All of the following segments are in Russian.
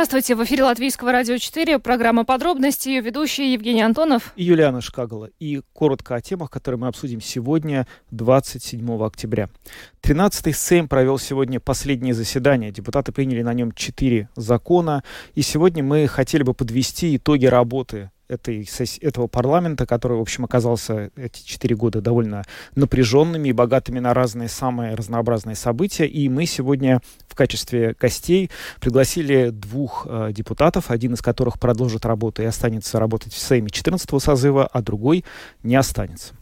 Здравствуйте, в эфире Латвийского радио 4, программа «Подробности», ее ведущий Евгений Антонов. И Юлиана Шкагала. И коротко о темах, которые мы обсудим сегодня, 27 октября. 13-й Сейм провел сегодня последнее заседание. Депутаты приняли на нем четыре закона. И сегодня мы хотели бы подвести итоги работы этой, этого парламента, который, в общем, оказался эти четыре года довольно напряженными и богатыми на разные самые разнообразные события. И мы сегодня в качестве гостей пригласили двух э, депутатов, один из которых продолжит работу и останется работать в Сейме 14 созыва, а другой не останется.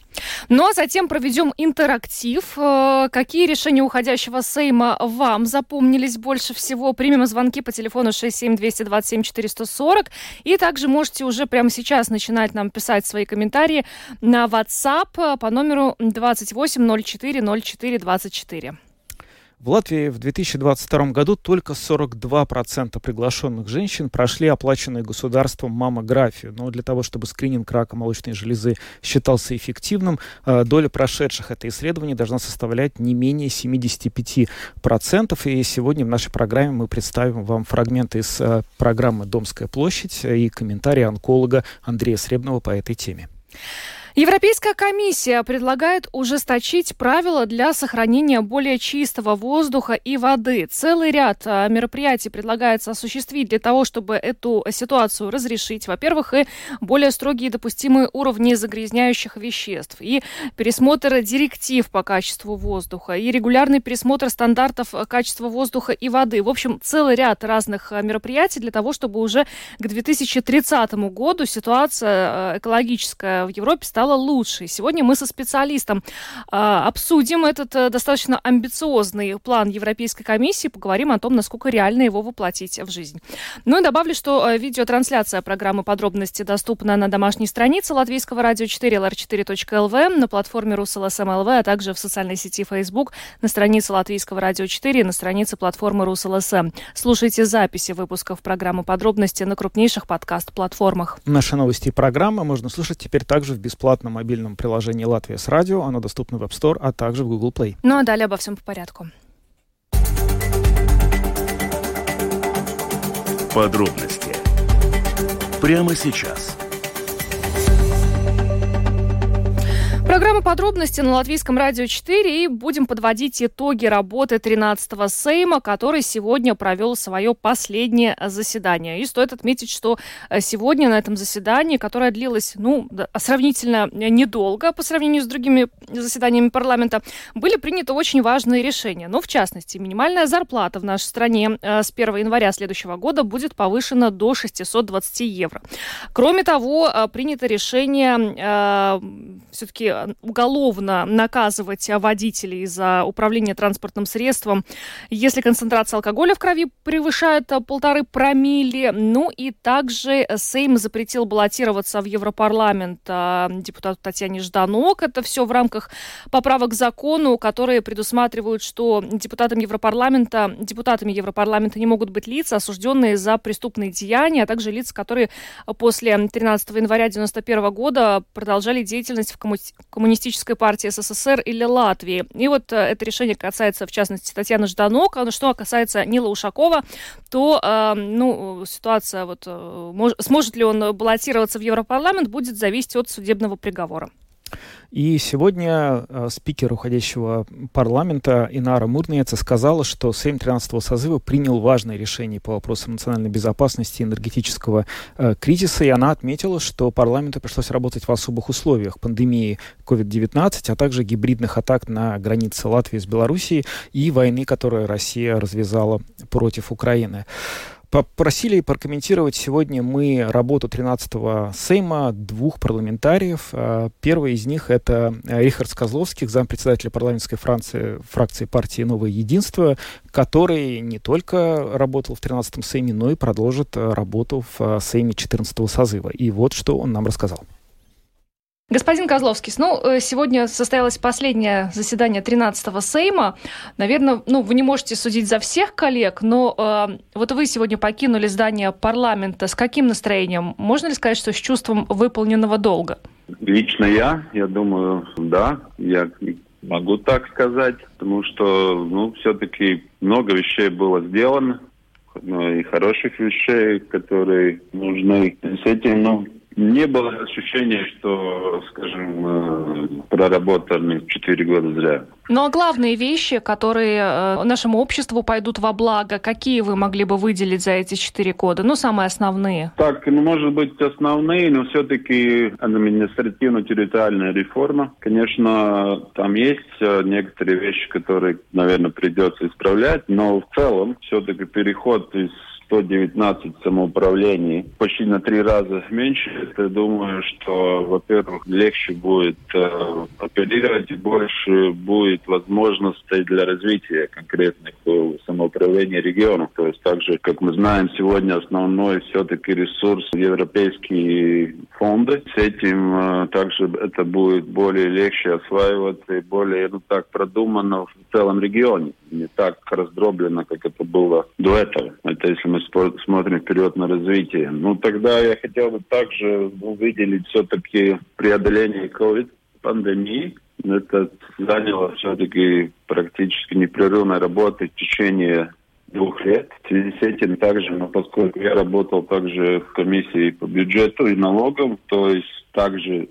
Ну а затем проведем интерактив. Э, какие решения уходящего Сейма вам запомнились больше всего? Примем звонки по телефону 67-227-440. И также можете уже прямо сейчас начинать нам писать свои комментарии на WhatsApp по номеру 28 04 04 24. В Латвии в 2022 году только 42% приглашенных женщин прошли оплаченную государством маммографию. Но для того, чтобы скрининг рака молочной железы считался эффективным, э, доля прошедших это исследование должна составлять не менее 75%. И сегодня в нашей программе мы представим вам фрагменты из э, программы «Домская площадь» и комментарии онколога Андрея Сребного по этой теме. Европейская комиссия предлагает ужесточить правила для сохранения более чистого воздуха и воды. Целый ряд а, мероприятий предлагается осуществить для того, чтобы эту ситуацию разрешить. Во-первых, и более строгие допустимые уровни загрязняющих веществ, и пересмотр директив по качеству воздуха, и регулярный пересмотр стандартов качества воздуха и воды. В общем, целый ряд разных а, мероприятий для того, чтобы уже к 2030 году ситуация а, экологическая в Европе стала стало лучше. Сегодня мы со специалистом э, обсудим этот э, достаточно амбициозный план Европейской комиссии, поговорим о том, насколько реально его воплотить в жизнь. Ну и добавлю, что э, видеотрансляция программы «Подробности» доступна на домашней странице Латвийского радио 4 lr4.lv, на платформе Rus.LSM.lv, а также в социальной сети Facebook, на странице Латвийского радио 4 и на странице платформы Rus.LSM. Слушайте записи выпусков программы «Подробности» на крупнейших подкаст-платформах. Наши новости и программы можно слушать теперь также в бесплатном бесплатном мобильном приложении «Латвия с радио». Оно доступно в App Store, а также в Google Play. Ну а далее обо всем по порядку. Подробности прямо сейчас – Программа подробности на Латвийском радио 4 и будем подводить итоги работы 13-го Сейма, который сегодня провел свое последнее заседание. И стоит отметить, что э, сегодня на этом заседании, которое длилось, ну, сравнительно недолго по сравнению с другими заседаниями парламента, были приняты очень важные решения. Ну, в частности, минимальная зарплата в нашей стране э, с 1 января следующего года будет повышена до 620 евро. Кроме того, э, принято решение все-таки уголовно наказывать водителей за управление транспортным средством, если концентрация алкоголя в крови превышает полторы промилле. Ну и также Сейм запретил баллотироваться в Европарламент а, депутату Татьяне Жданок. Это все в рамках поправок к закону, которые предусматривают, что депутатам Европарламента, депутатами Европарламента не могут быть лица, осужденные за преступные деяния, а также лица, которые после 13 января 1991 года продолжали деятельность в Коммунистической партии СССР или Латвии. И вот э, это решение касается, в частности, Татьяны Жданок. А что касается Нила Ушакова, то э, ну, ситуация, вот, э, мож, сможет ли он баллотироваться в Европарламент, будет зависеть от судебного приговора. И сегодня э, спикер уходящего парламента Инара Мурниеца сказала, что Сейм 13-го созыва принял важное решение по вопросам национальной безопасности и энергетического э, кризиса, и она отметила, что парламенту пришлось работать в особых условиях пандемии COVID-19, а также гибридных атак на границе Латвии с Белоруссией и войны, которую Россия развязала против Украины. Попросили прокомментировать сегодня мы работу 13-го Сейма двух парламентариев. А, первый из них это Рихард Козловский, зампредседателя парламентской фракции, фракции партии «Новое единство», который не только работал в 13-м Сейме, но и продолжит работу в Сейме 14-го созыва. И вот что он нам рассказал. Господин Козловский, ну, э, сегодня состоялось последнее заседание 13-го Сейма. Наверное, ну, вы не можете судить за всех коллег, но э, вот вы сегодня покинули здание парламента. С каким настроением? Можно ли сказать, что с чувством выполненного долга? Лично я, я думаю, да, я могу так сказать, потому что, ну, все-таки много вещей было сделано, ну, и хороших вещей, которые нужны. С этим, ну, не было ощущения, что, скажем, э, проработаны 4 года зря. Ну а главные вещи, которые э, нашему обществу пойдут во благо, какие вы могли бы выделить за эти четыре года? Ну, самые основные. Так, ну, может быть, основные, но все-таки административно-территориальная реформа. Конечно, там есть э, некоторые вещи, которые, наверное, придется исправлять, но в целом все-таки переход из 119 самоуправлений, почти на три раза меньше. Я думаю, что, во-первых, легче будет э, оперировать и больше будет возможностей для развития конкретных э, самоуправления регионов. То есть также, как мы знаем, сегодня основной все-таки ресурс европейские фонды. С этим э, также это будет более легче осваиваться и более ну, так продумано в целом регионе. Не так раздроблено, как это было до этого. Это если мы смотрим вперед на развитие. Ну, тогда я хотел бы также выделить все-таки преодоление COVID-пандемии. Это заняло все-таки практически непрерывной работы в течение двух лет. В связи с этим также, но поскольку я работал также в комиссии по бюджету и налогам, то есть также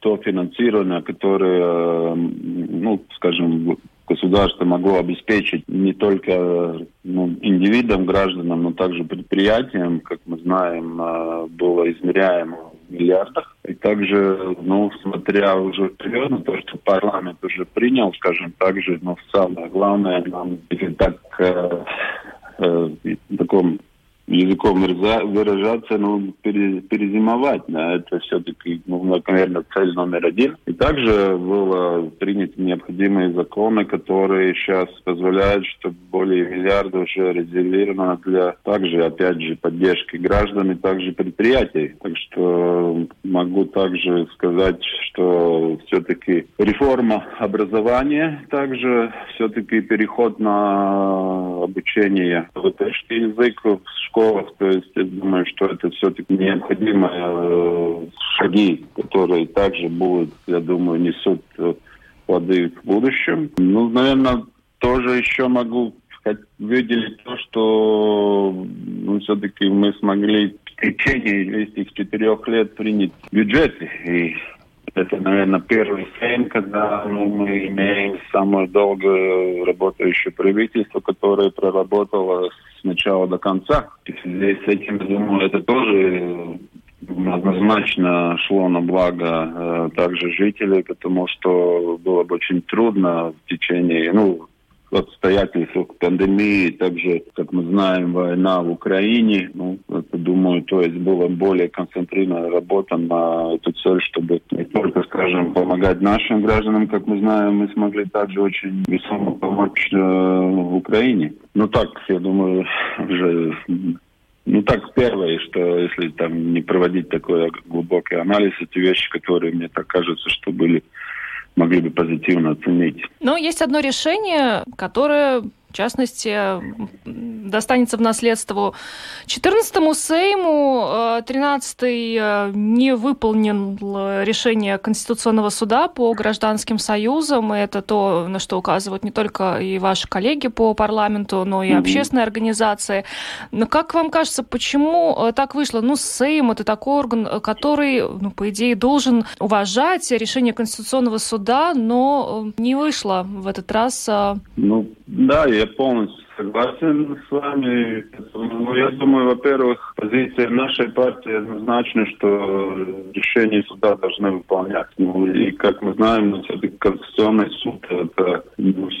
то финансирование, которое, ну, скажем, государство могло обеспечить не только ну, индивидам, гражданам, но также предприятиям, как мы знаем, а, было измеряемо в миллиардах. И также, ну, смотря уже вперед на то, что парламент уже принял, скажем так же, но самое главное, нам так э, э, в таком языком выражаться, ну, перезимовать. Да, это все-таки, ну, наверное, цель номер один. И также было принято необходимые законы, которые сейчас позволяют, чтобы более миллиарда уже резервировано для также, опять же, поддержки граждан и также предприятий. Так что могу также сказать, что все-таки реформа образования, также все-таки переход на обучение латышский язык в школе школах. То есть я думаю, что это все-таки необходимые э, шаги, которые также будут, я думаю, несут э, плоды в будущем. Ну, наверное, тоже еще могу выделить то, что ну, все-таки мы смогли в течение этих четырех лет принять бюджет. И это, наверное, первый сейм, когда ну, мы имеем самое долго работающее правительство, которое проработало с начала до конца. И здесь с этим, думаю, это тоже однозначно шло на благо э, также жителей, потому что было бы очень трудно в течение, ну, обстоятельствах пандемии, также, как мы знаем, война в Украине. Ну, это, думаю, то есть была более концентрированная работа на эту цель, чтобы не только, скажем, помогать нашим гражданам, как мы знаем, мы смогли также очень весомо помочь э, в Украине. Ну так, я думаю, уже ну так первое, что если там не проводить такой глубокий анализ, эти вещи, которые мне так кажется, что были могли бы позитивно оценить. Но есть одно решение, которое в частности, достанется в наследство 14-му Сейму. 13-й э, не выполнил решение Конституционного суда по гражданским союзам. И это то, на что указывают не только и ваши коллеги по парламенту, но и mm-hmm. общественные организации. Но как вам кажется, почему э, так вышло? Ну, Сейм — это такой орган, который, ну, по идее, должен уважать решение Конституционного суда, но э, не вышло в этот раз. Ну, да, я полностью согласен с вами. Ну, я думаю, во-первых, позиция нашей партии однозначна, что решения суда должны выполнять. Ну, и, как мы знаем, ну, все-таки Конституционный суд – это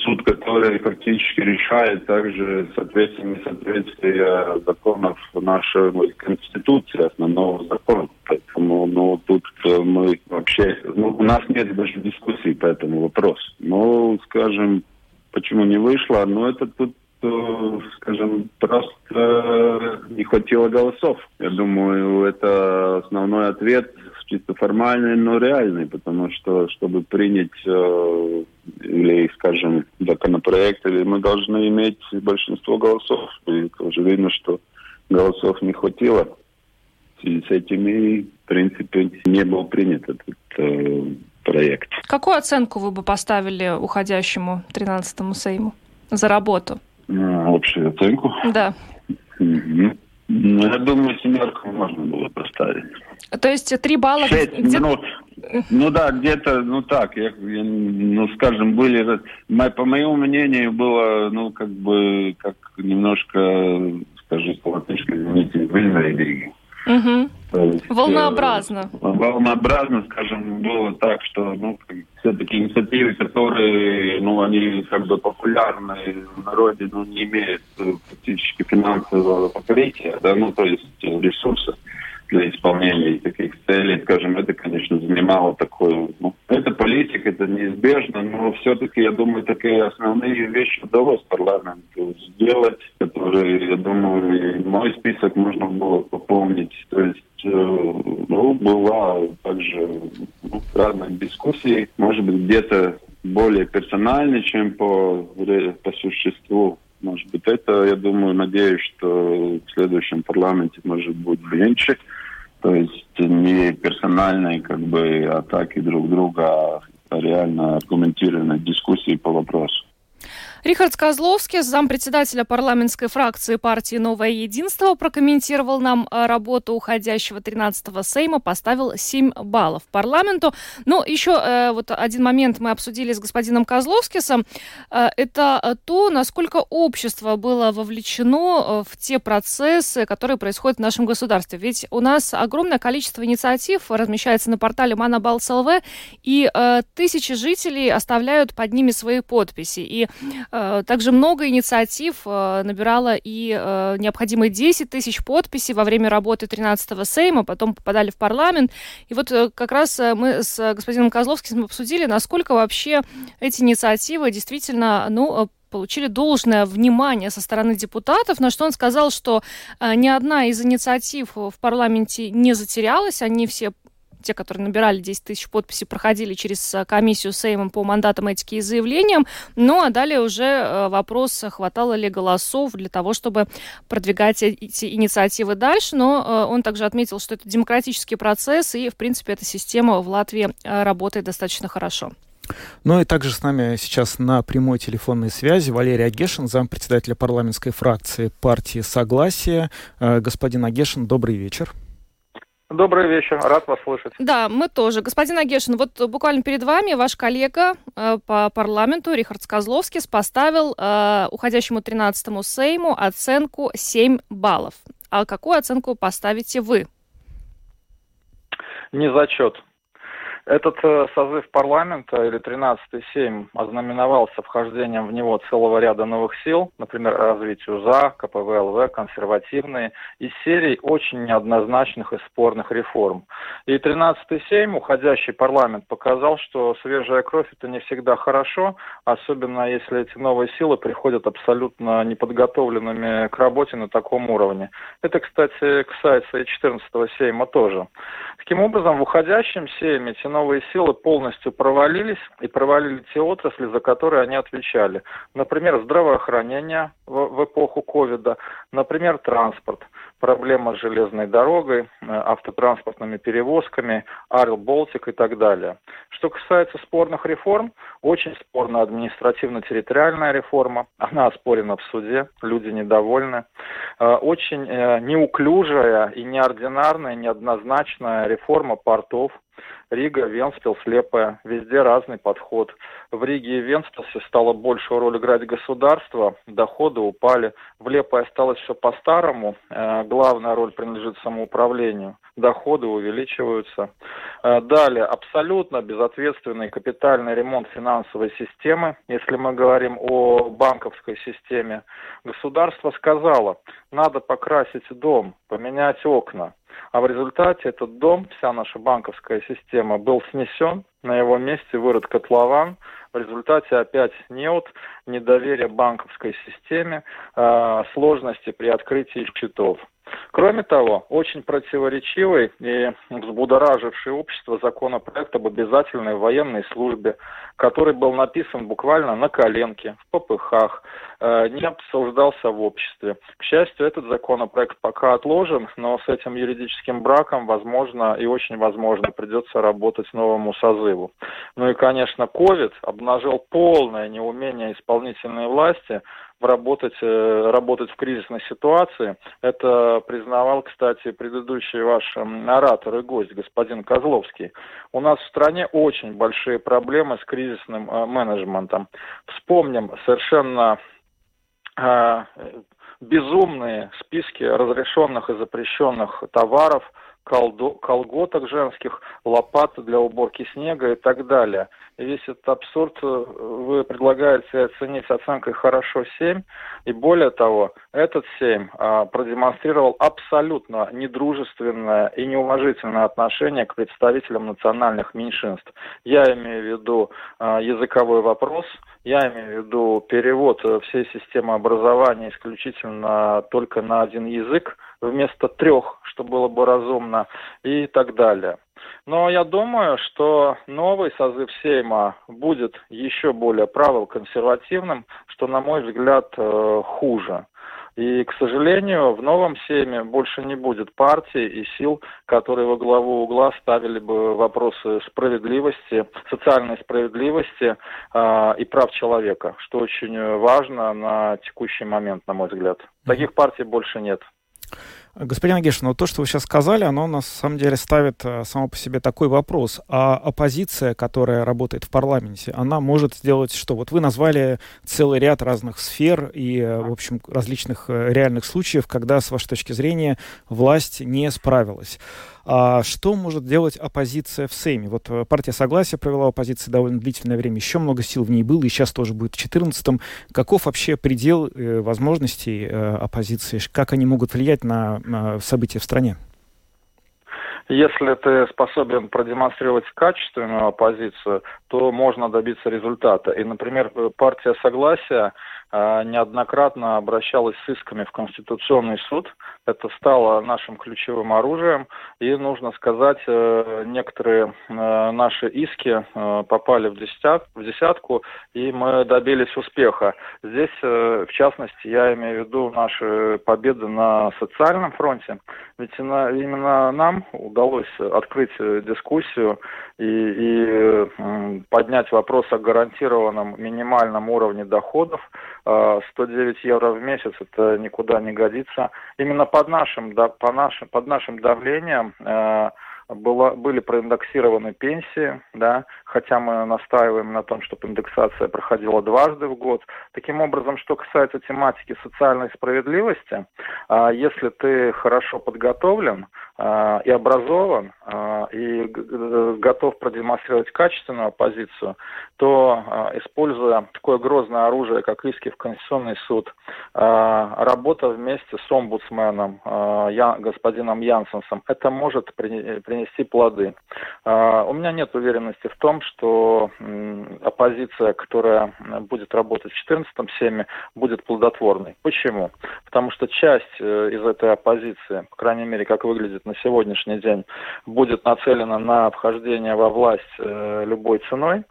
суд, который фактически решает также соответствие несоответствие законов нашей Конституции, основного закона. Поэтому ну, тут мы вообще... Ну, у нас нет даже дискуссий по этому вопросу. Но, скажем, Почему не вышло? Ну, это тут, э, скажем, просто не хватило голосов. Я думаю, это основной ответ чисто формальный, но реальный, потому что, чтобы принять э, или, скажем, законопроект, или мы должны иметь большинство голосов. И тоже видно, что голосов не хватило. В связи с этим и, в принципе, не был принят этот э, проект. Какую оценку вы бы поставили уходящему 13-му Сейму за работу? А, общую оценку? Да. Угу. Ну, я думаю, семерку можно было поставить. То есть три балла... Шесть где... минут. Ну да, где-то, ну так, я, я, ну скажем, были, по моему мнению, было, ну как бы, как немножко, скажем, по латышски, извините, выльные Угу. Есть, волнообразно. Э, волнообразно, скажем, было так, что ну, все-таки инициативы, которые ну, они как бы популярны в народе, но ну, не имеют практически финансового покрытия, да, ну, то есть ресурсов для исполнения таких целей, скажем, это, конечно, занимало такое, ну, это политика, это неизбежно, но все-таки, я думаю, такие основные вещи удалось парламенту сделать, которые, я думаю, мой список можно было пополнить, то есть э, ну, была также ну, разные дискуссии, может быть, где-то более персональный, чем по, по существу. Может быть, это, я думаю, надеюсь, что в следующем парламенте может быть меньше. То есть не персональные как бы атаки друг друга, а реально аргументированные дискуссии по вопросу. Рихард Козловский, зампредседателя парламентской фракции партии «Новое единство», прокомментировал нам э, работу уходящего 13-го Сейма, поставил 7 баллов парламенту. Но еще э, вот один момент мы обсудили с господином Козловскисом. Э, это то, насколько общество было вовлечено в те процессы, которые происходят в нашем государстве. Ведь у нас огромное количество инициатив размещается на портале Манабалс ЛВ, и тысячи жителей оставляют под ними свои подписи. И Э, также много инициатив э, набирала и э, необходимые 10 тысяч подписей во время работы 13-го Сейма, потом попадали в парламент. И вот как раз мы с господином Козловским обсудили, насколько вообще эти инициативы действительно, ну, получили должное внимание со стороны депутатов, на что он сказал, что ни одна из инициатив в парламенте не затерялась, они все те, которые набирали 10 тысяч подписей, проходили через э, комиссию Сейма по мандатам этики и заявлениям. Ну, а далее уже э, вопрос, хватало ли голосов для того, чтобы продвигать эти инициативы дальше. Но э, он также отметил, что это демократический процесс, и, в принципе, эта система в Латвии работает достаточно хорошо. Ну и также с нами сейчас на прямой телефонной связи Валерий Агешин, зампредседателя парламентской фракции партии «Согласие». Господин Агешин, добрый вечер. Добрый вечер, рад вас слышать. Да, мы тоже. Господин Агешин, вот буквально перед вами ваш коллега э, по парламенту Рихард Козловский поставил э, уходящему 13-му Сейму оценку 7 баллов. А какую оценку поставите вы? Не зачет. Этот э, созыв парламента, или 13-й Сейм, ознаменовался вхождением в него целого ряда новых сил, например, развитие УЗА, КПВЛВ, консервативные, из серий очень неоднозначных и спорных реформ. И 13-й Сейм, уходящий парламент, показал, что свежая кровь – это не всегда хорошо, особенно если эти новые силы приходят абсолютно неподготовленными к работе на таком уровне. Это, кстати, касается и 14-го Сейма тоже. Таким образом, в уходящем Сейме эти новые силы полностью провалились и провалили те отрасли, за которые они отвечали. Например, здравоохранение в, в эпоху ковида, например, транспорт, проблема с железной дорогой, э, автотранспортными перевозками, Арл Болтик и так далее. Что касается спорных реформ, очень спорна административно-территориальная реформа, она оспорена в суде, люди недовольны. Э, очень э, неуклюжая и неординарная, неоднозначная реформа портов, Рига, Венспил, Слепая. Везде разный подход. В Риге и Венспилсе стало большую роль играть государство, доходы упали. В Лепой осталось все по-старому. Э, главная роль принадлежит самоуправлению. Доходы увеличиваются. Э, далее, абсолютно безответственный капитальный ремонт финансовой системы. Если мы говорим о банковской системе, государство сказало, надо покрасить дом, поменять окна. А в результате этот дом, вся наша банковская система был снесен, на его месте вырод котлован. В результате опять неуд, недоверие банковской системе, э, сложности при открытии счетов. Кроме того, очень противоречивый и взбудораживший общество законопроект об обязательной военной службе, который был написан буквально на коленке, в попыхах, э, не обсуждался в обществе. К счастью, этот законопроект пока отложен, но с этим юридическим браком, возможно, и очень возможно, придется работать новому созыву. Ну и, конечно, COVID обнажил полное неумение исполнительной власти работать, э, работать в кризисной ситуации. Это признавал, кстати, предыдущий ваш оратор и гость, господин Козловский. У нас в стране очень большие проблемы с кризисным э, менеджментом. Вспомним совершенно э, безумные списки разрешенных и запрещенных товаров – колдо, колготок женских, лопат для уборки снега и так далее. Весь этот абсурд э, вы предлагаете оценить оценкой «хорошо 7», и более того, этот 7 а, продемонстрировал абсолютно недружественное и неуважительное отношение к представителям национальных меньшинств. Я имею в виду а, языковой вопрос, я имею в виду перевод всей системы образования исключительно только на один язык, вместо трех, что было бы разумно, и так далее. Но я думаю, что новый созыв Сейма будет еще более правил-консервативным, что, на мой взгляд, э, хуже. И, к сожалению, в новом Сейме больше не будет партий и сил, которые во главу угла ставили бы вопросы справедливости, социальной справедливости э, и прав человека, что очень важно на текущий момент, на мой взгляд. Таких партий больше нет. Господин Агешин, вот то, что вы сейчас сказали, оно на самом деле ставит э, само по себе такой вопрос. А оппозиция, которая работает в парламенте, она может сделать что? Вот вы назвали целый ряд разных сфер и, э, в общем, различных э, реальных случаев, когда, с вашей точки зрения, власть не справилась. А что может делать оппозиция в Сейме? Вот э, партия Согласия провела оппозиции довольно длительное время, еще много сил в ней было, и сейчас тоже будет в 2014-м. Каков вообще предел э, возможностей э, оппозиции? Как они могут влиять на, на события в стране? Если ты способен продемонстрировать качественную оппозицию, то можно добиться результата. И, например, партия Согласия а, неоднократно обращалась с исками в Конституционный суд. Это стало нашим ключевым оружием. И, нужно сказать, э, некоторые э, наши иски э, попали в, десят, в десятку, и мы добились успеха. Здесь, в частности, я имею в виду наши победы на социальном фронте. Ведь именно нам удалось открыть дискуссию и, и поднять вопрос о гарантированном минимальном уровне доходов 109 а, евро в месяц это никуда не годится. Именно под нашим, да, по нашим, под нашим давлением э, было, были проиндексированы пенсии, да, хотя мы настаиваем на том, чтобы индексация проходила дважды в год. Таким образом, что касается тематики социальной справедливости, э, если ты хорошо подготовлен, а, и образован, а, и готов продемонстрировать качественную оппозицию, то, а, используя такое грозное оружие, как иски в Конституционный суд, работа вместе с омбудсменом, господином Янсенсом, это может принести плоды. У меня нет уверенности в том, что оппозиция, которая будет работать в 14-м семе, будет плодотворной. Почему? Потому что часть э, из этой оппозиции, по крайней мере, как выглядит на сегодняшний день будет нацелена на вхождение во власть э, любой ценой,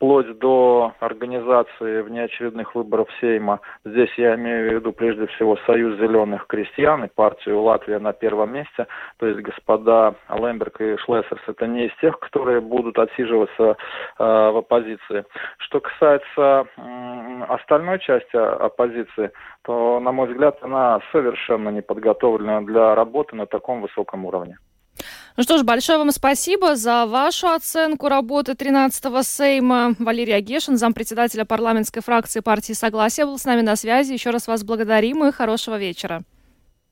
вплоть до организации внеочередных выборов Сейма. Здесь я имею в виду прежде всего Союз зеленых крестьян и партию Латвия на первом месте. То есть господа Лемберг и Шлессерс это не из тех, которые будут отсиживаться э, в оппозиции. Что касается э, остальной части оппозиции, то, на мой взгляд, она совершенно не подготовлена для работы на таком высоком уровне. Ну что ж, большое вам спасибо за вашу оценку работы 13-го Сейма. Валерий Агешин, зампредседателя парламентской фракции партии «Согласие», был с нами на связи. Еще раз вас благодарим и хорошего вечера.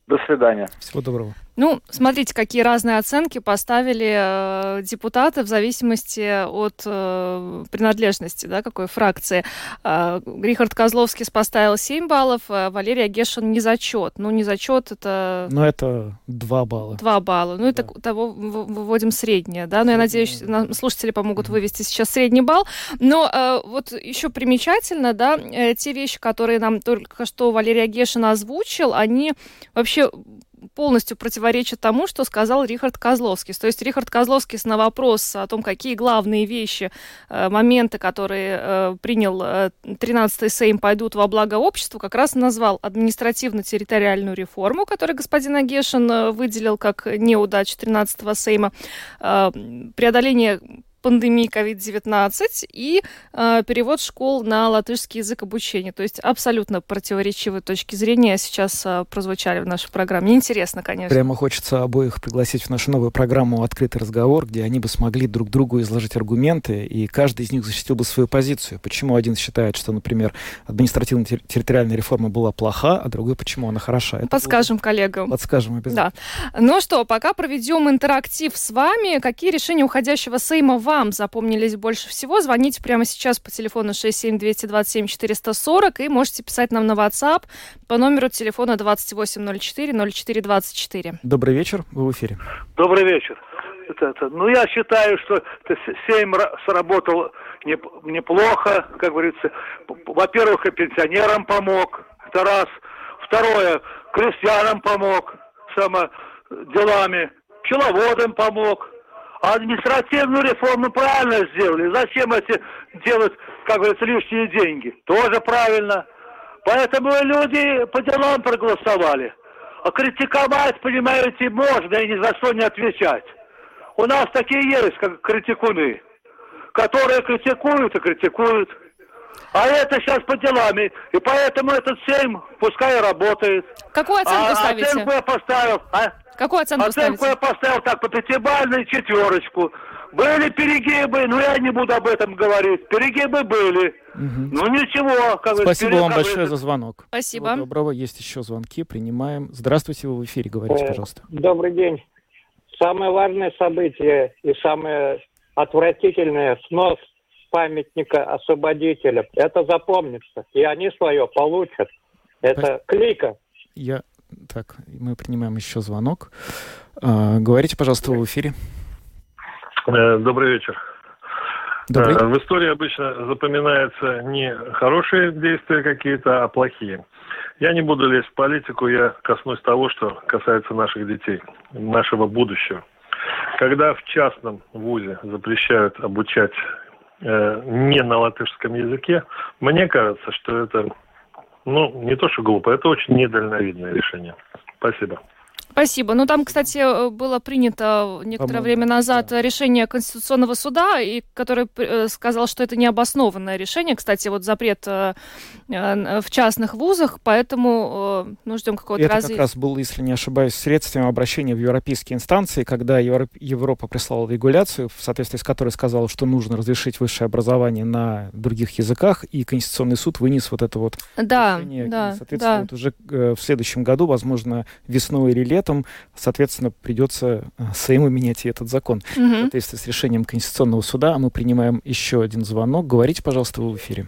До свидания. Всего доброго. Ну, смотрите, какие разные оценки поставили э, депутаты в зависимости от э, принадлежности, да, какой фракции. Э, Рихард Козловский поставил 7 баллов, э, Валерий Гешин не зачет. Ну, не зачет это... Ну, это 2 балла. 2 балла. Ну, это да. того выводим среднее, да. Но я надеюсь, слушатели помогут вывести сейчас средний балл. Но э, вот еще примечательно, да, э, те вещи, которые нам только что Валерий Гешин озвучил, они вообще полностью противоречит тому, что сказал Рихард Козловский. То есть Рихард Козловский на вопрос о том, какие главные вещи, э, моменты, которые э, принял 13-й Сейм, пойдут во благо обществу, как раз назвал административно-территориальную реформу, которую господин Агешин выделил как неудачу 13-го Сейма, преодоление пандемии COVID-19 и э, перевод школ на латышский язык обучения. То есть абсолютно противоречивые точки зрения сейчас э, прозвучали в нашей программе. Интересно, конечно. Прямо хочется обоих пригласить в нашу новую программу «Открытый разговор», где они бы смогли друг другу изложить аргументы, и каждый из них защитил бы свою позицию. Почему один считает, что, например, административно-территориальная реформа была плоха, а другой, почему она хороша. Это Подскажем будет... коллегам. Подскажем обязательно. Да. Ну что, пока проведем интерактив с вами. Какие решения уходящего Сейма вам запомнились больше всего, звоните прямо сейчас по телефону 67227-440 и можете писать нам на WhatsApp по номеру телефона 2804-0424. Добрый вечер, вы в эфире. Добрый вечер. Это, это, ну, я считаю, что Сейм сработал неплохо, как говорится. Во-первых, и пенсионерам помог, это раз. Второе, крестьянам помог, само делами, пчеловодам помог, а административную реформу правильно сделали. Зачем эти делать, как говорится, лишние деньги? Тоже правильно. Поэтому люди по делам проголосовали. А критиковать, понимаете, можно и ни за что не отвечать. У нас такие есть, как критикуны, которые критикуют и критикуют. А это сейчас по делам. И поэтому этот Сейм пускай работает. Какую оценку а, ставите? Оценку я поставил. А? Какую оценку Оценку ставите? я поставил так, по пятибалльной четверочку. Были перегибы, но я не буду об этом говорить. Перегибы были. Угу. Ну ничего. Как Спасибо вам большое за звонок. Спасибо. Всего доброго. Есть еще звонки. Принимаем. Здравствуйте, вы в эфире. Говорите, э, пожалуйста. Добрый день. Самое важное событие и самое отвратительное снос памятника освободителям. Это запомнится. И они свое получат. Это клика. Я так, мы принимаем еще звонок. А, говорите, пожалуйста, в эфире. Э, добрый вечер. Добрый. Э, в истории обычно запоминаются не хорошие действия какие-то, а плохие. Я не буду лезть в политику, я коснусь того, что касается наших детей, нашего будущего. Когда в частном вузе запрещают обучать э, не на латышском языке, мне кажется, что это ну, не то, что глупо, это очень недальновидное решение. Спасибо. Спасибо. Ну, там, кстати, э, было принято некоторое время назад да. решение Конституционного суда, и который э, сказал, что это необоснованное решение. Кстати, вот запрет э, в частных вузах, поэтому ну, ждем какого-то Это развития. как раз был, если не ошибаюсь, средством обращения в европейские инстанции, когда Европа прислала регуляцию, в соответствии с которой сказала, что нужно разрешить высшее образование на других языках, и Конституционный суд вынес вот это вот да, решение. Да, и, соответственно, да. вот уже в следующем году, возможно, весной или летом, летом, соответственно, придется э, Сейму менять и этот закон. Угу. В соответствии с решением Конституционного суда мы принимаем еще один звонок. Говорите, пожалуйста, вы в эфире.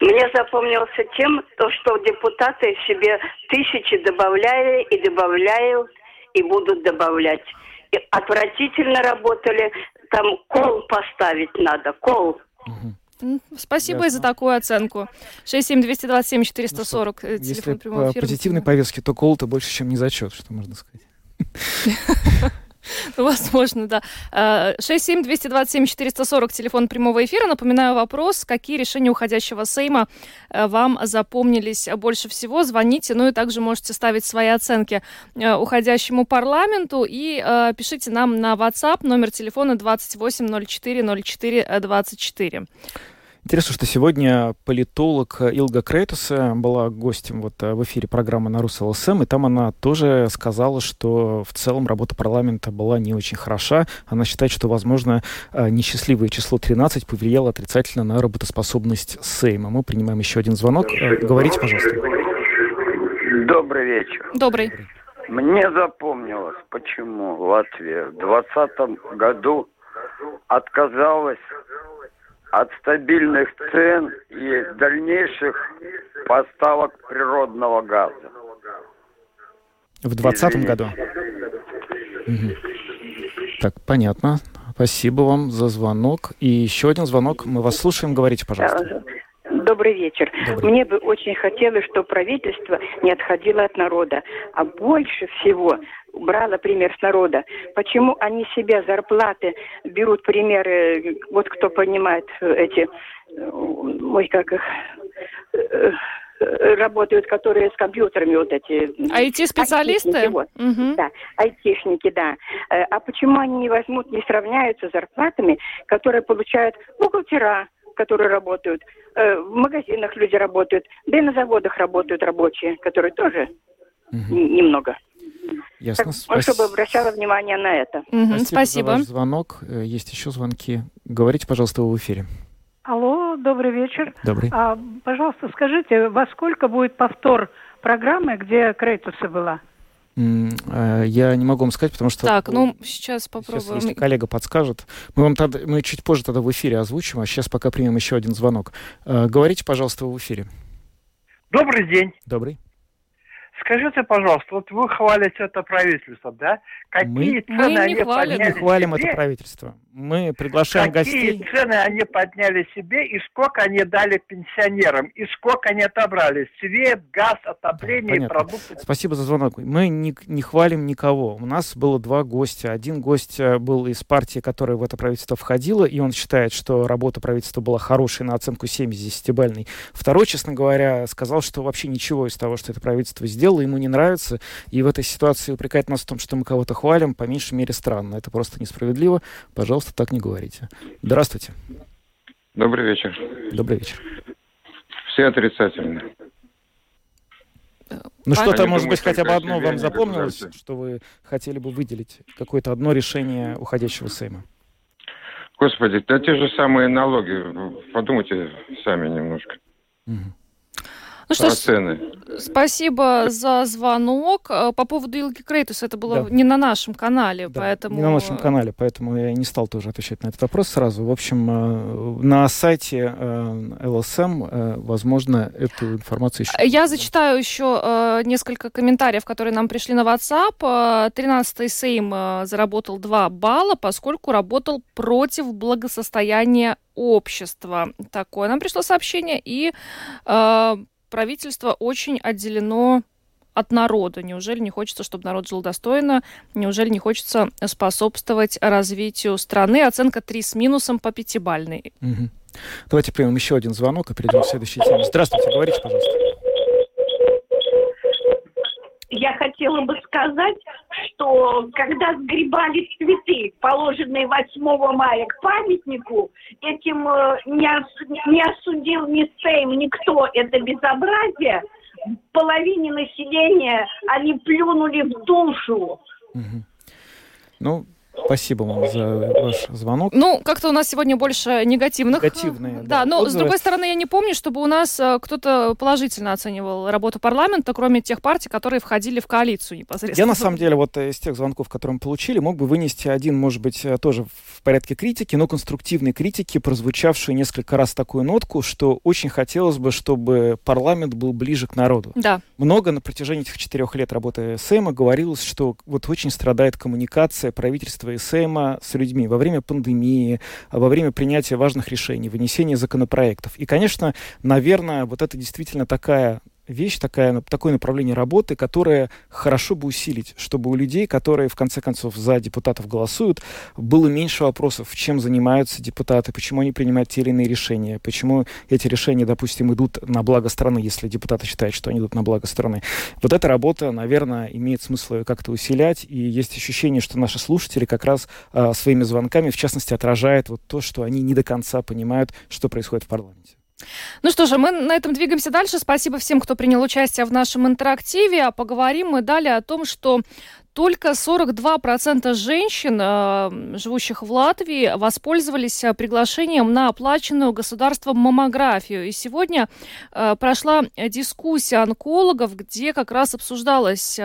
Мне запомнился тем, то, что депутаты себе тысячи добавляли и добавляют, и будут добавлять. И отвратительно работали. Там кол поставить надо, кол. Угу. Спасибо Ясно. за такую оценку. 67227-440, ну, э, телефон прямого эфира. позитивной повестки, то кол-то больше, чем не зачет, что можно сказать. Возможно, да. 67227-440, телефон прямого эфира. Напоминаю вопрос, какие решения уходящего Сейма э, вам запомнились больше всего. Звоните, ну и также можете ставить свои оценки э, уходящему парламенту. И э, пишите нам на WhatsApp номер телефона 28040424. Интересно, что сегодня политолог Илга Крейтуса была гостем вот э, в эфире программы на Рус ЛСМ, и там она тоже сказала, что в целом работа парламента была не очень хороша. Она считает, что, возможно, э, несчастливое число 13 повлияло отрицательно на работоспособность Сейма. Мы принимаем еще один звонок. Э, говорите, пожалуйста. Добрый вечер. Добрый. Мне запомнилось, почему Латвия в 2020 году отказалась от стабильных цен и дальнейших поставок природного газа. В 2020 году? Угу. Так, понятно. Спасибо вам за звонок. И еще один звонок. Мы вас слушаем. Говорите, пожалуйста. Добрый вечер. Добрый. Мне бы очень хотелось, чтобы правительство не отходило от народа, а больше всего брало пример с народа. Почему они себе зарплаты берут примеры, вот кто понимает э, эти, э, ой, как их, э, э, работают, которые с компьютерами вот эти. IT-специалисты? айтишники, вот. Мгм. Да, айтишники, да. Э, А почему они не возьмут, не сравняются с зарплатами, которые получают бухгалтера, которые работают, э, в магазинах люди работают, да и на заводах работают рабочие, которые тоже н- немного. Ясно. Так, Спас- чтобы обращала внимание на это. за ваш звонок. Э, Есть еще звонки. Говорите, пожалуйста, вы в эфире. Алло, добрый вечер. Добрый. А, пожалуйста, скажите, во сколько будет повтор программы, где Крейтуса была? Э, Я не могу вам сказать, потому что... Так, ну, сейчас Сейчас, попробуем. если коллега подскажет, мы вам тогда, мы чуть позже тогда в эфире озвучим, а сейчас пока примем еще один звонок. Э, Говорите, пожалуйста, в эфире. Добрый день. Добрый. Скажите, пожалуйста, вот вы хвалите это правительство, да? Какие Мы- цены Мы не они хвалим. подняли Мы не хвалим себе? это правительство. Мы приглашаем Какие гостей. цены они подняли себе и сколько они дали пенсионерам? И сколько они отобрали? Свет, газ, отопление и Понятно. продукты. Спасибо за звонок. Мы не, не хвалим никого. У нас было два гостя. Один гость э, был из партии, которая в это правительство входила, и он считает, что работа правительства была хорошей на оценку 7 из 10-бальной. Второй, честно говоря, сказал, что вообще ничего из того, что это правительство сделало, ему не нравится. И в этой ситуации упрекать нас в том, что мы кого-то хвалим, по меньшей мере странно. Это просто несправедливо. Пожалуйста, так не говорите. Здравствуйте. Добрый вечер. Добрый вечер. Все отрицательно. Ну что-то, может быть, хотя бы одно вам запомнилось, что вы хотели бы выделить? Какое-то одно решение уходящего Сейма? Господи, да те же самые налоги. Подумайте сами немножко. Ну что ж, цены. Спасибо за звонок. Э, По поводу Илги Крейтус, это было Да. не на нашем канале, поэтому... Не на нашем канале, поэтому я не стал тоже отвечать на этот вопрос сразу. В общем, э, на сайте э, ЛСМ, возможно, эту информацию еще... Я зачитаю еще несколько комментариев, которые нам пришли на WhatsApp. Э, 13-й Сейм заработал 2 балла, поскольку работал против благосостояния общества. Такое нам пришло сообщение. И э, правительство очень отделено от народа. Неужели не хочется, чтобы народ жил достойно? Неужели не хочется способствовать развитию страны? Оценка 3 с минусом по пятибальной. Мгм. Давайте примем еще один звонок и перейдем к следующей теме. Здравствуйте, говорите, пожалуйста. Я хотела бы сказать, что когда сгребали цветы, положенные 8 мая к памятнику, этим э, не, ос- не осудил ни Сейм, никто это безобразие. Половине населения они плюнули в душу. Ну, спасибо вам за ваш звонок. Ну, как-то у нас сегодня больше негативных. Негативные, Да, да, но с отзывы. другой стороны, я не помню, чтобы у нас э, кто-то положительно оценивал работу парламента, кроме тех партий, которые входили в коалицию непосредственно. Я, на самом деле, вот э, из тех звонков, которые мы получили, мог бы вынести один, может быть, э, тоже в порядке критики, но конструктивной критики, прозвучавшую несколько раз такую нотку, что очень хотелось бы, чтобы парламент был ближе к народу. Да. Много на протяжении этих четырех лет работы Сейма говорилось, что вот очень страдает коммуникация правительства и Сейма с людьми во время пандемии, а во время принятия важных решений, вынесения законопроектов. И, конечно, наверное, вот это действительно такая вещь, такая, такое направление работы, которое хорошо бы усилить, чтобы у людей, которые в конце концов за депутатов голосуют, было меньше вопросов, чем занимаются депутаты, почему они принимают те или иные решения, почему эти решения, допустим, идут на благо страны, если депутаты считают, что они идут на благо страны. Вот эта работа, наверное, имеет смысл ее как-то усилять, и есть ощущение, что наши слушатели как раз а, своими звонками, в частности, отражают вот то, что они не до конца понимают, что происходит в парламенте. Ну что же, мы на этом двигаемся дальше. Спасибо всем, кто принял участие в нашем интерактиве. А поговорим мы далее о том, что только 42% женщин, э, живущих в Латвии, воспользовались э, приглашением на оплаченную государством маммографию. И сегодня э, прошла дискуссия онкологов, где как раз обсуждалась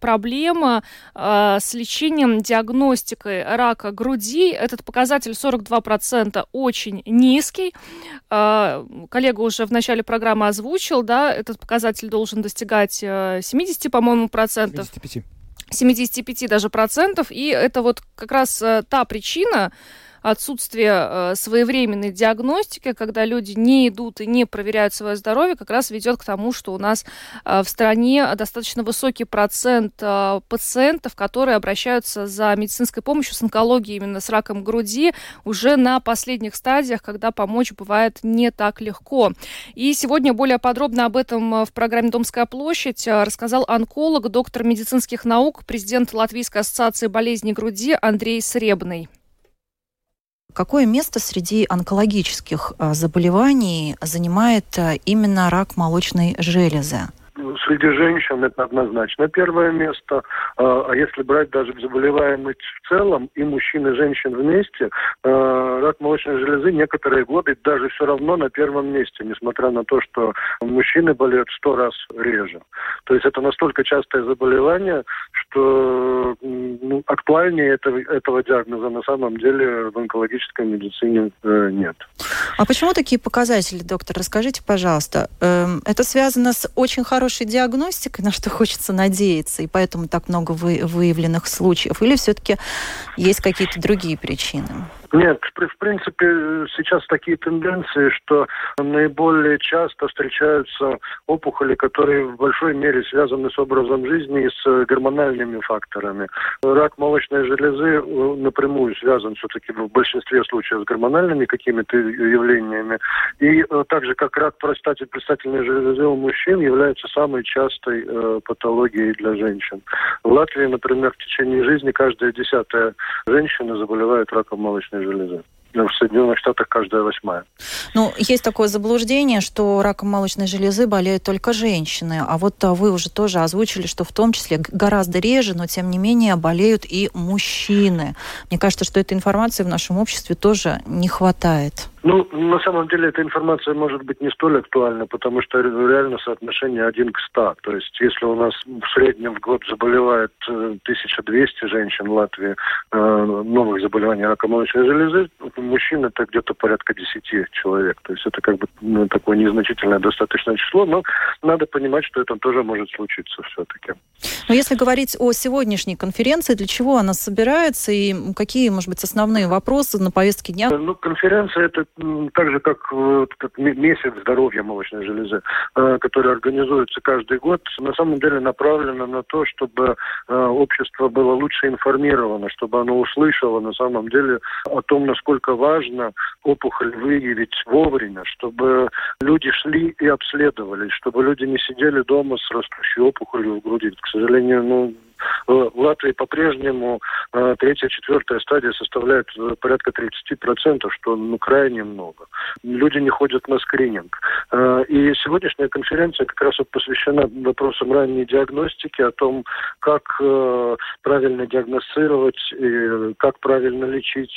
проблема с лечением, диагностикой рака груди. Этот показатель 42% очень низкий. Коллега уже в начале программы озвучил, да, этот показатель должен достигать э, 70, по-моему, процентов. 75. 75 даже процентов, и это вот как раз э, та причина, отсутствие своевременной диагностики, когда люди не идут и не проверяют свое здоровье, как раз ведет к тому, что у нас в стране достаточно высокий процент пациентов, которые обращаются за медицинской помощью с онкологией, именно с раком груди, уже на последних стадиях, когда помочь бывает не так легко. И сегодня более подробно об этом в программе «Домская площадь» рассказал онколог, доктор медицинских наук, президент Латвийской ассоциации болезней груди Андрей Сребный. Какое место среди онкологических а, заболеваний занимает а, именно рак молочной железы? Среди женщин это однозначно первое место. А, а если брать даже заболеваемость в целом, и мужчин, и женщин вместе, а, рак молочной железы некоторые годы даже все равно на первом месте, несмотря на то, что мужчины болеют сто раз реже. То есть это настолько частое заболевание, что ну, актуальнее этого, этого диагноза на самом деле в онкологической медицине э, нет. А почему такие показатели, доктор? Расскажите, пожалуйста. Эм, это связано с очень хорошей диагностикой, на что хочется надеяться, и поэтому так много вы, выявленных случаев? Или все-таки есть какие-то другие причины? Нет, в принципе, сейчас такие тенденции, что наиболее часто встречаются опухоли, которые в большой мере связаны с образом жизни и с гормональными факторами. Рак молочной железы э, напрямую связан все-таки в большинстве случаев с гормональными какими-то явлениями. И э, так же, как рак простаты предстательной железы у мужчин является самой частой э, патологией для женщин. В Латвии, например, в течение жизни каждая десятая женщина заболевает раком молочной железы. В Соединенных Штатах каждая восьмая. Ну, есть такое заблуждение, что раком молочной железы болеют только женщины. А вот а, вы уже тоже озвучили, что в том числе гораздо реже, но тем не менее болеют и мужчины. Мне кажется, что этой информации в нашем обществе тоже не хватает. Ну, на самом деле эта информация может быть не столь актуальна, потому что реально соотношение один к ста. То есть если у нас в среднем в год заболевает 1200 э, женщин в Латвии э, новых заболеваний рака молочной железы, мужчин это где-то порядка 10 человек. То есть это как бы ну, такое незначительное достаточное число, но надо понимать, что это тоже может случиться все-таки. Но если говорить о сегодняшней конференции, для чего она собирается и какие, может быть, основные вопросы на повестке дня? Ну, конференция это так же, как, как месяц здоровья молочной железы, э, который организуется каждый год, на самом деле направлено на то, чтобы э, общество было лучше информировано, чтобы оно услышало на самом деле о том, насколько важно опухоль выявить вовремя, чтобы люди шли и обследовались, чтобы люди не сидели дома с растущей опухолью в груди. К сожалению, ну, в Латвии по-прежнему э, третья, четвертая стадия составляет э, порядка 30%, что ну, крайне много. Люди не ходят на скрининг. Э, и сегодняшняя конференция как раз вот посвящена вопросам ранней диагностики, о том, как правильно диагностировать и как правильно лечить.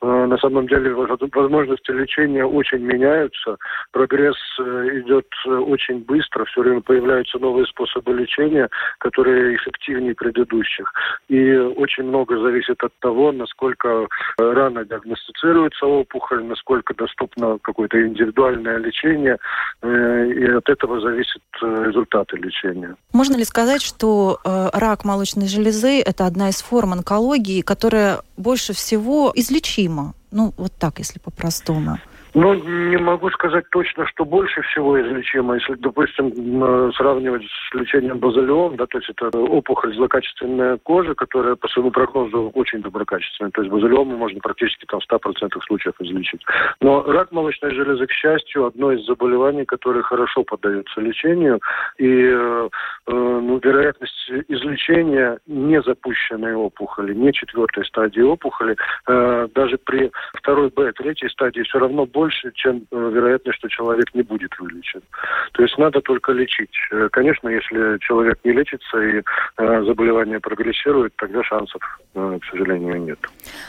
На самом деле возможности лечения очень меняются. Прогресс идет очень быстро. Все время появляются новые способы лечения, которые эффективны эффективнее предыдущих. И очень много зависит от того, насколько э, рано диагностицируется опухоль, насколько доступно какое-то индивидуальное лечение, э, и от этого зависят э, результаты лечения. Можно ли сказать, что рак молочной железы – это одна из форм онкологии, которая больше всего излечима? Ну, вот так, если по-простому. Ну, не могу сказать точно, что больше всего излечимо. Если, допустим, сравнивать с лечением базалиом, да, то есть это опухоль злокачественная кожи, которая по своему прогнозу очень доброкачественная. То есть базалиому можно практически там в 100% случаев излечить. Но рак молочной железы, к счастью, одно из заболеваний, которое хорошо поддается лечению. И э, э ну, вероятность излечения не запущенной опухоли, не четвертой стадии опухоли, э, даже при второй Б, третьей стадии все равно больше больше, чем э, вероятность, что человек не будет вылечен. То есть надо только лечить. Э, конечно, если человек не лечится и э, заболевание прогрессирует, тогда шансов, к сожалению, нет.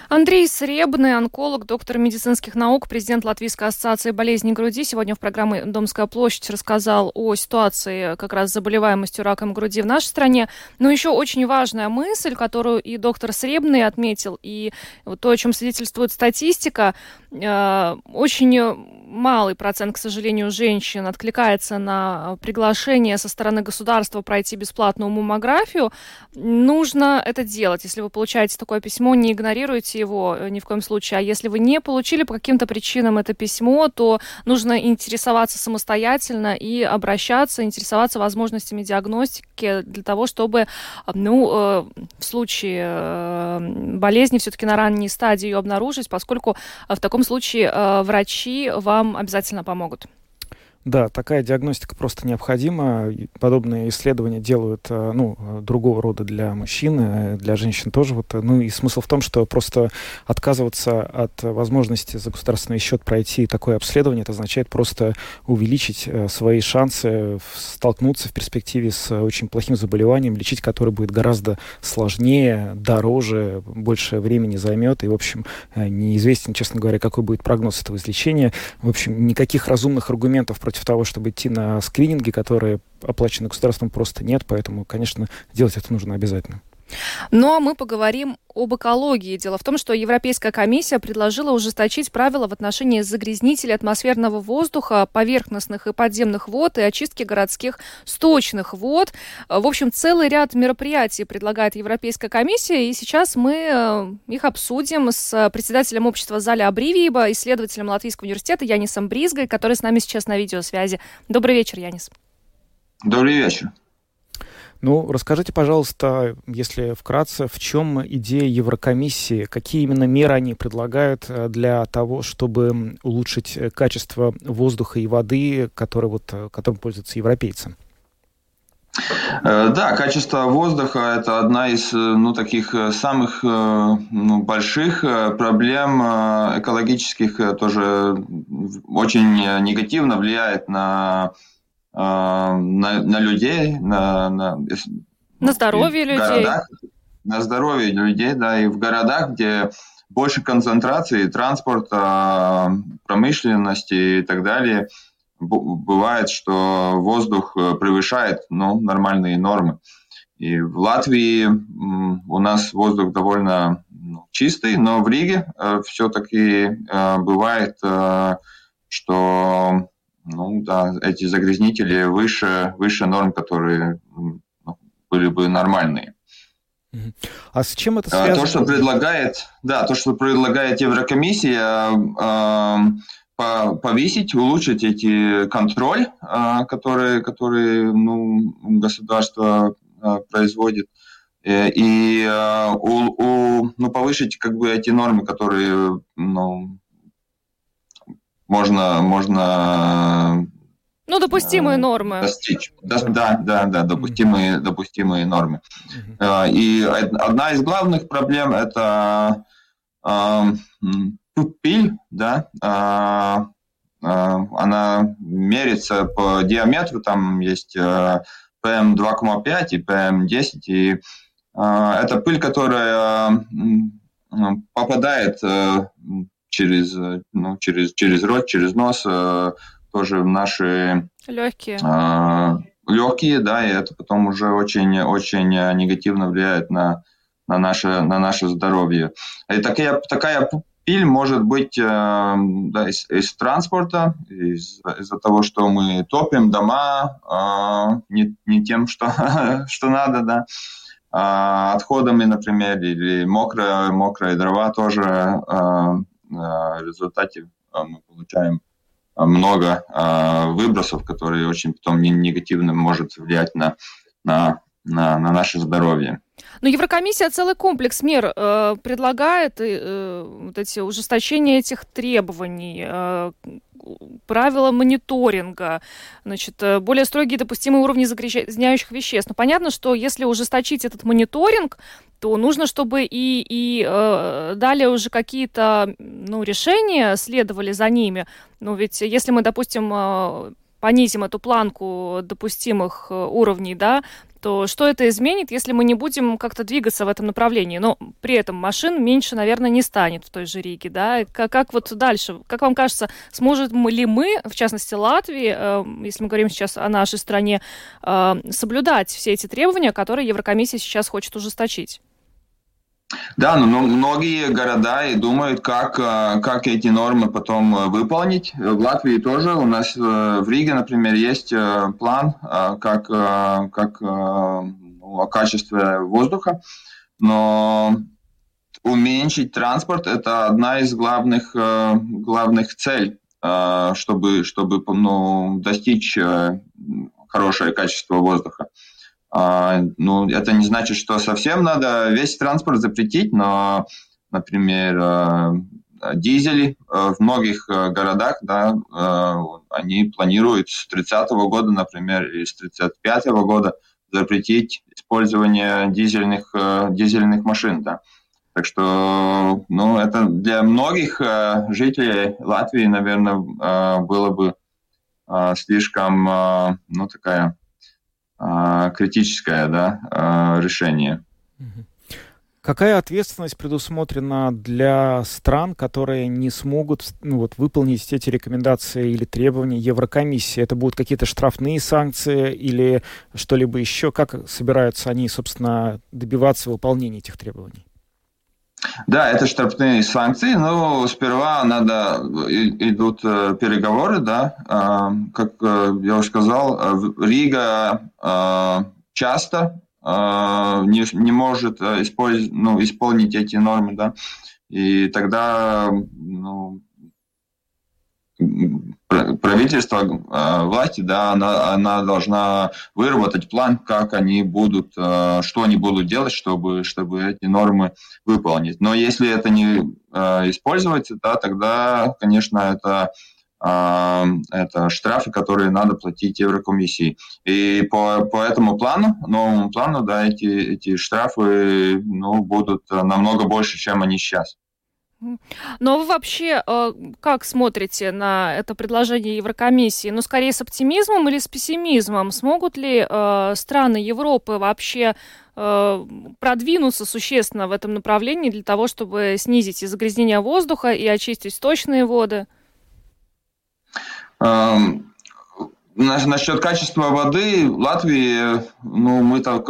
Андрей Сребный, онколог, доктор медицинских наук, президент Латвийской ассоциации болезней груди, сегодня в программе «Домская площадь» рассказал о ситуации как раз с заболеваемостью раком груди в нашей стране. Но еще очень важная мысль, которую и доктор Сребный отметил, и то, о чем свидетельствует статистика, очень малый процент, к сожалению, женщин откликается на приглашение со стороны государства пройти бесплатную маммографию, нужно это делать. Если вы получаете такое письмо, не игнорируйте его э, ни в коем случае. А если вы не получили по каким-то причинам это письмо, то нужно интересоваться самостоятельно и обращаться, интересоваться возможностями диагностики для того, чтобы, ну, э, в случае э, болезни все-таки на ранней стадии ее обнаружить, поскольку в таком случае врачи вам вам обязательно помогут. Да, такая диагностика просто необходима. Подобные исследования делают э, ну, другого рода для мужчин, э, для женщин тоже. Вот, э, ну и смысл в том, что просто отказываться от возможности за государственный счет пройти такое обследование, это означает просто увеличить свои шансы столкнуться в перспективе с очень плохим заболеванием, лечить которое будет гораздо сложнее, дороже, больше времени займет. И, в общем, неизвестен, честно говоря, какой будет прогноз этого излечения. В общем, никаких разумных аргументов против против того, чтобы идти на скрининги, которые оплачены государством, просто нет. Поэтому, конечно, делать это нужно обязательно. Ну а мы поговорим об экологии. Дело в том, что Европейская комиссия предложила ужесточить правила в отношении загрязнителей атмосферного воздуха, поверхностных и подземных вод и очистки городских сточных вод. В общем, целый ряд мероприятий предлагает Европейская комиссия, и сейчас мы э, их обсудим с председателем общества Заля Абривиева, исследователем Латвийского университета Янисом Бризгой, который с нами сейчас на видеосвязи. Добрый вечер, Янис. Добрый вечер. Ну, расскажите, пожалуйста, если вкратце, в чем идея Еврокомиссии, какие именно меры они предлагают э, для того, чтобы улучшить э, качество воздуха и воды, который, вот, э, которым пользуются европейцы? Да, качество воздуха – это одна из ну, таких самых ну, больших проблем экологических, тоже очень негативно влияет на на, на людей, на, на, на здоровье людей. Городах, на здоровье людей, да, и в городах, где больше концентрации транспорта, промышленности и так далее, бывает, что воздух э, превышает ну, нормальные нормы. И в Латвии у нас воздух довольно ну, чистый, но в Риге э, все-таки э, бывает, что ну да, эти загрязнители выше, выше норм, которые ну, были бы нормальные. А с чем это связано? То, что предлагает, да, то, что предлагает Еврокомиссия, э, повесить, улучшить эти контроль, э, который, который ну, государство э, производит, и у, у, ну, повысить как бы эти нормы, которые ну, можно, можно ну, допустимые э, нормы. Достичь. Да, да, да, да допустимые, допустимые нормы. Э, и одна из главных проблем это э, пыль, да, она мерится по диаметру, там есть PM2,5 и PM10, и это пыль, которая попадает через, э, ну, через, через рот, через нос, э, тоже наши... Легкие. Э, легкие, да, и это потом уже очень, очень негативно влияет на, на, наше, на наше здоровье. И такая, такая пиль может быть э, да, из, из транспорта, из, из-за того, что мы топим дома э, не, не тем, что, что надо, да, э, отходами, например, или мокрые, мокрые дрова тоже э, в результате а, мы получаем а, много выбросов, которые очень потом негативно может влиять на, на, на, на наше здоровье. Но Еврокомиссия целый комплекс мер э, предлагает, э, вот эти ужесточения этих требований, э, правила мониторинга, значит, э, более строгие допустимые уровни загрязняющих веществ. Но понятно, что если ужесточить этот мониторинг, то нужно, чтобы и, и э, далее уже какие-то ну, решения следовали за ними. Ну, ведь если мы, допустим, э, понизим эту планку допустимых э, уровней, да, то что это изменит, если мы не будем как-то двигаться в этом направлении? Но при этом машин меньше, наверное, не станет в той же Риге, да? Как, как вот дальше? Как вам кажется, сможем ли мы, в частности Латвии, э, если мы говорим сейчас о нашей стране, э, соблюдать все эти требования, которые Еврокомиссия сейчас хочет ужесточить? Да, но многие города и думают, как, э, как эти нормы потом э, выполнить. В Латвии тоже у нас э, в Риге, например, есть план, как, как ну, о качестве воздуха, но уменьшить транспорт – это одна из главных, главных целей, чтобы, чтобы ну, достичь хорошее качество воздуха. А, ну, это не значит, что совсем надо весь транспорт запретить, но, например, э, дизели э, в многих э, городах, да, они планируют с 30 -го года, например, или с 35 -го года запретить использование дизельных, дизельных машин, да. Так что, ну, это для многих жителей Латвии, наверное, было бы слишком, ну, такая критическое да, а, решение. Какая ответственность предусмотрена для стран, которые не смогут ну, вот, выполнить эти рекомендации или требования Еврокомиссии? Это будут какие-то штрафные санкции или что-либо еще? Как собираются они, собственно, добиваться выполнения этих требований? Да, это штрафные санкции, но сперва надо идут э, переговоры, да, а, как э, я уже сказал, э, Рига часто не, не может использ, ну, исполнить эти нормы, да, и тогда ну, правительство, э, власти, да, она, она должна выработать план, как они будут, э, что они будут делать, чтобы, чтобы эти нормы выполнить. Но если это не э, использовать, да, тогда, конечно, это это штрафы, которые надо платить Еврокомиссии. И по, по этому плану, новому плану, да, эти, эти штрафы ну, будут намного больше, чем они сейчас. Но вы вообще э, как смотрите на это предложение Еврокомиссии? Ну, скорее с оптимизмом или с пессимизмом? Смогут ли э, страны Европы вообще э, продвинуться существенно в этом направлении для того, чтобы снизить и загрязнение воздуха, и очистить сточные воды? Um... Насчет качества воды в Латвии, ну, мы так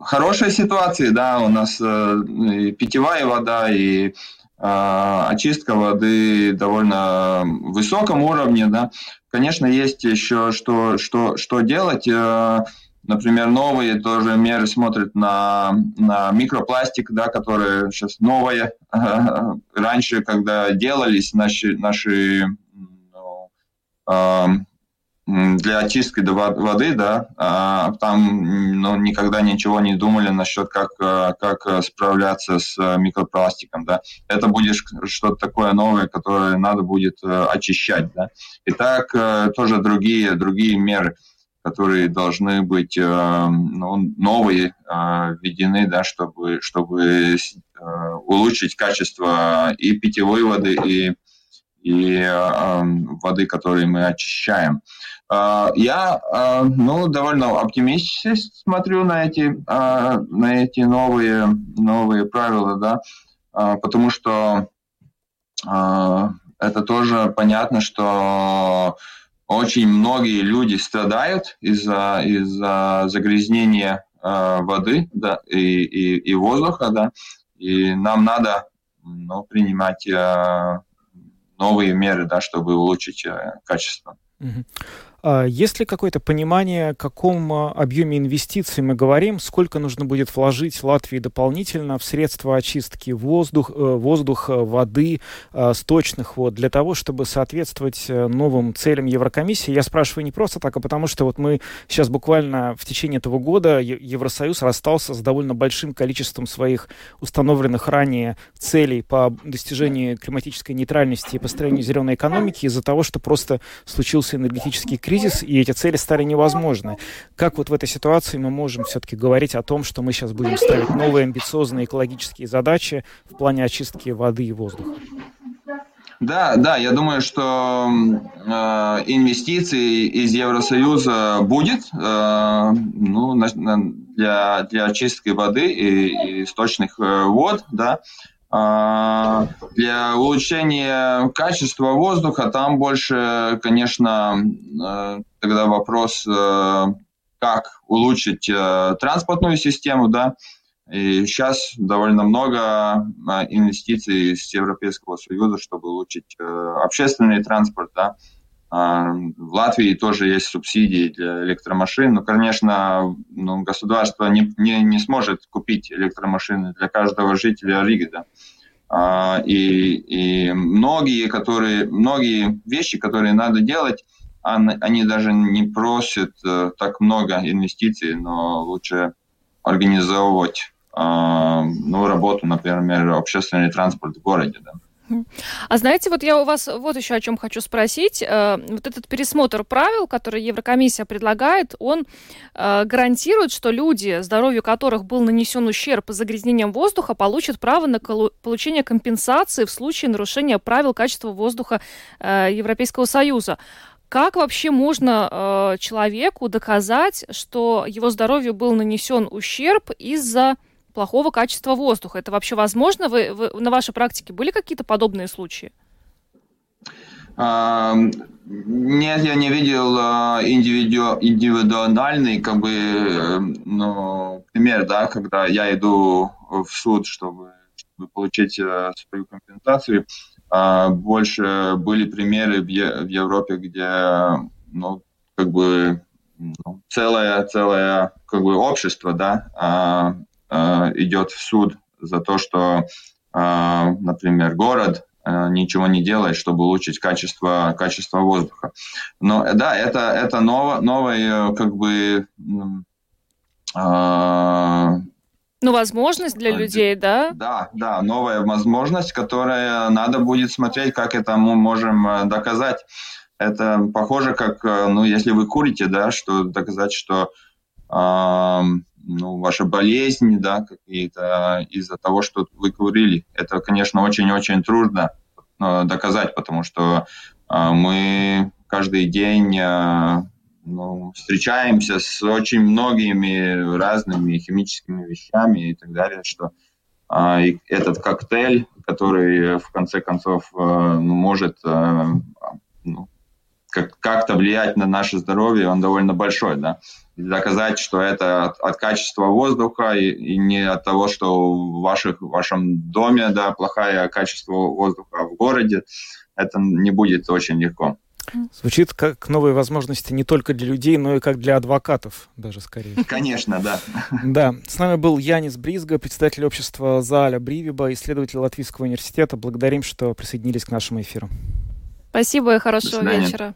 хорошей ситуации, да, у нас э, и питьевая вода, и э, очистка воды довольно высоком уровне, да. Конечно, есть еще что, что, что делать. Э, например, новые тоже меры смотрят на, на микропластик, да, которые сейчас новые. Раньше, когда делались наши, наши ну, для очистки воды, да, а там ну, никогда ничего не думали насчет, как, э, как э, справляться с э, микропластиком, да. Это будет что-то такое новое, которое надо будет очищать, да. И так тоже другие, другие меры, которые должны быть ну, новые, введены, да, чтобы, чтобы улучшить качество и питьевой воды, и и воды, которые мы очищаем. А, я а, ну, довольно оптимистично смотрю на эти, а, на эти новые, новые правила, да, потому что это тоже понятно, что очень многие люди страдают из-за из загрязнения воды да, и, и, и воздуха, да, и нам надо ну, принимать новые меры, да, чтобы улучшить э, качество. А есть ли какое-то понимание, о каком а, объеме инвестиций мы говорим, сколько нужно будет вложить Латвии дополнительно в средства очистки воздух, э, воздуха, воды, а, сточных вод, для того, чтобы соответствовать э, новым целям Еврокомиссии? Я спрашиваю не просто так, а потому что вот мы сейчас буквально в течение этого года Евросоюз расстался с довольно большим количеством своих установленных ранее целей по достижению климатической нейтральности и построению зеленой экономики из-за того, что просто случился энергетический кризис, и эти цели стали невозможны. Как вот в этой ситуации мы можем все-таки говорить о том, что мы сейчас будем ставить новые амбициозные экологические задачи в плане очистки воды и воздуха? Да, да, я думаю, что э, инвестиций из Евросоюза будет э, ну, на, на, для, для очистки воды и, и источных э, вод, да. А, для улучшения качества воздуха там больше, конечно, э, тогда вопрос, э, как улучшить э, транспортную систему, да, И сейчас довольно много инвестиций из Европейского Союза, чтобы улучшить общественный транспорт, да, в Латвии тоже есть субсидии для электромашин. Но, конечно, ну, государство не, не, не сможет купить электромашины для каждого жителя Риги. Да. А, и, и многие, которые, многие вещи, которые надо делать, они даже не просят э, так много инвестиций, но лучше организовывать а, ну, работу, например, общественный транспорт в городе. Да. А знаете, вот я у вас вот еще о чем хочу спросить. Э, вот этот пересмотр правил, который Еврокомиссия предлагает, он э, гарантирует, что люди, здоровью которых был нанесен ущерб загрязнением воздуха, получат право на получение компенсации в случае нарушения правил качества воздуха э, Европейского Союза. Как вообще можно человеку доказать, что его здоровью был нанесен ущерб из-за плохого качества воздуха. Это вообще возможно? Вы, вы на вашей практике были какие-то подобные случаи? Нет, я не видел а, индивиду, индивидуальный как бы, ну, пример, да, когда я иду в суд, чтобы, чтобы получить э, свою компенсацию. А, больше были примеры в, Европе, где, ну, как бы ну, целое, целое как бы общество, да, а, Э, идет в суд за то, что, э, например, город э, ничего не делает, чтобы улучшить качество, качество воздуха. Но да, это, это ново, новое как бы ну, возможность для людей, да? Да, да, новая возможность, которая надо будет смотреть, как это мы можем доказать. Это похоже, как, ну, если вы курите, да, что доказать, что ну, ваша болезнь, да, какие-то из-за того, что вы курили. Это, конечно, очень-очень трудно э, доказать, потому что э, мы каждый день э, ну, встречаемся с очень многими разными химическими вещами и так далее, что и этот коктейль, который в конце концов ну, может ну, как-то влиять на наше здоровье, он довольно большой, да. Доказать, что это от, от качества воздуха и, и не от того, что в, ваших, в вашем доме, да, плохое качество воздуха в городе, это не будет очень легко. Звучит как новые возможности не только для людей, но и как для адвокатов даже скорее. Конечно, да. Да. С нами был Янис Бризга, председатель общества Заля Бривиба, исследователь Латвийского университета. Благодарим, что присоединились к нашему эфиру. Спасибо и хорошего вечера.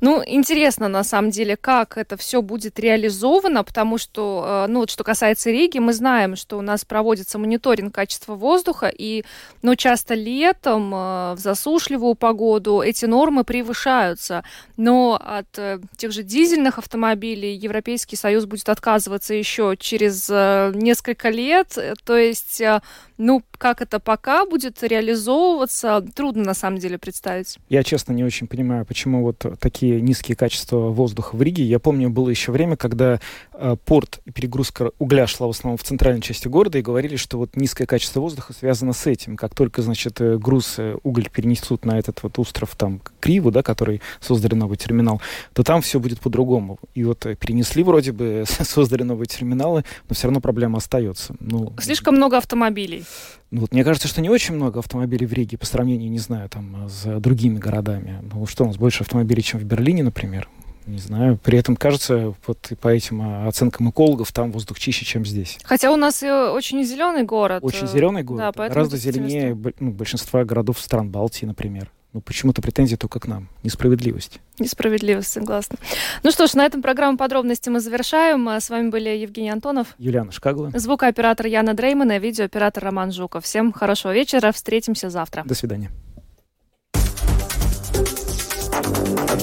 Ну, интересно, на самом деле, как это все будет реализовано, потому что, э, ну, вот что касается Риги, мы знаем, что у нас проводится мониторинг качества воздуха, и, ну, часто летом, э, в засушливую погоду эти нормы превышаются, но от э, тех же дизельных автомобилей Европейский Союз будет отказываться еще через несколько лет, то есть, ну, как это пока будет реализовываться, трудно на самом деле представить. Я, честно, не очень понимаю, почему вот такие низкие качества воздуха в Риге. Я помню, было еще время, когда э, порт и перегрузка угля шла в основном в центральной части города, и говорили, что вот низкое качество воздуха связано с этим. Как только, значит, э, груз, э, уголь перенесут на этот вот остров там Криву, да, который создали новый терминал, то там все будет по-другому. И вот э, перенесли вроде бы, создали новые терминалы, но все равно проблема остается. Ну, Слишком много автомобилей. Ну, вот мне кажется, что не очень много автомобилей в Риге по сравнению, не знаю, там, с другими городами. Ну, что у нас больше автомобилей, чем в Берлине, например? Не знаю. При этом кажется, вот по этим а, оценкам экологов, там воздух чище, чем здесь. Хотя у нас очень зеленый город. Очень зеленый город. Да, гораздо зеленее ну, большинства городов стран Балтии, например. Ну, почему-то претензии только к нам. Несправедливость. Несправедливость, согласна. Ну что ж, на этом программу подробности мы завершаем. А с вами были Евгений Антонов. Юлиана Шкагла. Звукооператор Яна Дреймана, видеооператор Роман Жуков. Всем хорошего вечера. Встретимся завтра. До свидания.